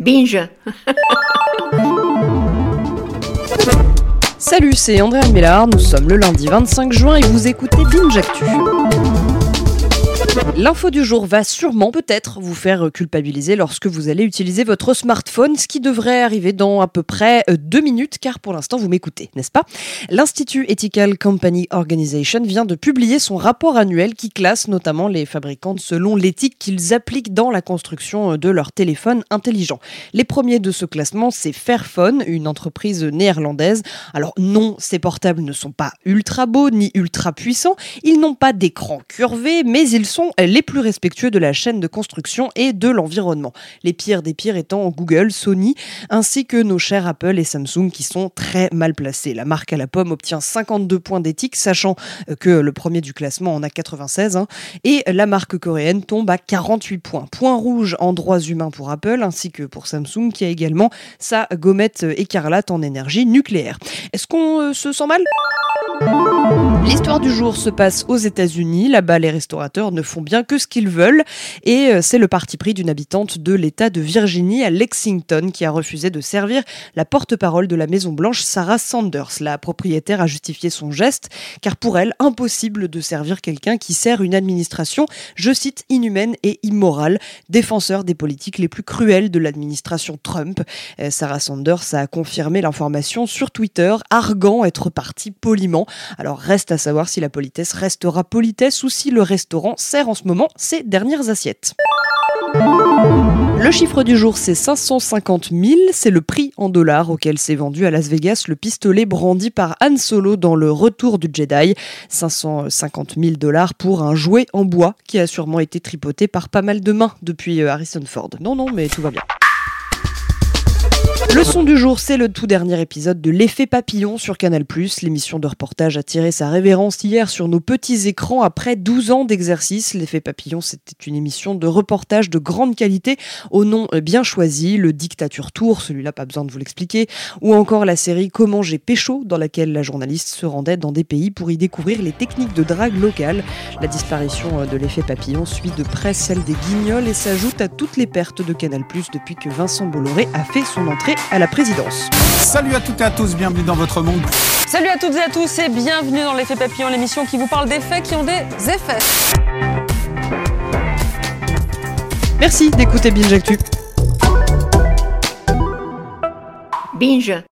Binge. Salut, c'est André Mélard, nous sommes le lundi 25 juin et vous écoutez Binge Actu. L'info du jour va sûrement peut-être vous faire culpabiliser lorsque vous allez utiliser votre smartphone, ce qui devrait arriver dans à peu près euh, deux minutes, car pour l'instant vous m'écoutez, n'est-ce pas? L'Institut Ethical Company Organization vient de publier son rapport annuel qui classe notamment les fabricants selon l'éthique qu'ils appliquent dans la construction de leurs téléphones intelligents. Les premiers de ce classement, c'est Fairphone, une entreprise néerlandaise. Alors non, ces portables ne sont pas ultra beaux ni ultra puissants, ils n'ont pas d'écran curvé, mais ils sont les plus respectueux de la chaîne de construction et de l'environnement. Les pires des pires étant Google, Sony, ainsi que nos chers Apple et Samsung qui sont très mal placés. La marque à la pomme obtient 52 points d'éthique, sachant que le premier du classement en a 96, hein, et la marque coréenne tombe à 48 points. Point rouge en droits humains pour Apple, ainsi que pour Samsung, qui a également sa gommette écarlate en énergie nucléaire. Est-ce qu'on euh, se sent mal? L'histoire du jour se passe aux États-Unis. Là-bas, les restaurateurs ne font bien que ce qu'ils veulent. Et euh, c'est le parti pris d'une habitante de l'État de Virginie à Lexington qui a refusé de servir la porte-parole de la Maison-Blanche, Sarah Sanders. La propriétaire a justifié son geste, car pour elle, impossible de servir quelqu'un qui sert une administration, je cite, inhumaine et immorale, défenseur des politiques les plus cruelles de l'administration Trump. Euh, Sarah Sanders a confirmé l'information sur Twitter, arguant être parti poliment. Alors reste à savoir si la politesse restera politesse ou si le restaurant sert en ce moment ses dernières assiettes. Le chiffre du jour, c'est 550 000. C'est le prix en dollars auquel s'est vendu à Las Vegas le pistolet brandi par Han Solo dans le Retour du Jedi. 550 000 dollars pour un jouet en bois qui a sûrement été tripoté par pas mal de mains depuis euh, Harrison Ford. Non, non, mais tout va bien. Le son du jour, c'est le tout dernier épisode de L'effet papillon sur Canal+. L'émission de reportage a tiré sa révérence hier sur nos petits écrans après 12 ans d'exercice. L'effet papillon, c'était une émission de reportage de grande qualité au nom bien choisi, le Dictature Tour, celui-là pas besoin de vous l'expliquer, ou encore la série Comment j'ai pécho, dans laquelle la journaliste se rendait dans des pays pour y découvrir les techniques de drague locales. La disparition de l'effet papillon suit de près celle des guignols et s'ajoute à toutes les pertes de Canal+, depuis que Vincent Bolloré a fait son entrée à la présidence. Salut à toutes et à tous, bienvenue dans votre monde. Salut à toutes et à tous et bienvenue dans l'effet papillon, l'émission qui vous parle des faits qui ont des effets. Merci d'écouter Binge Actu. Binge.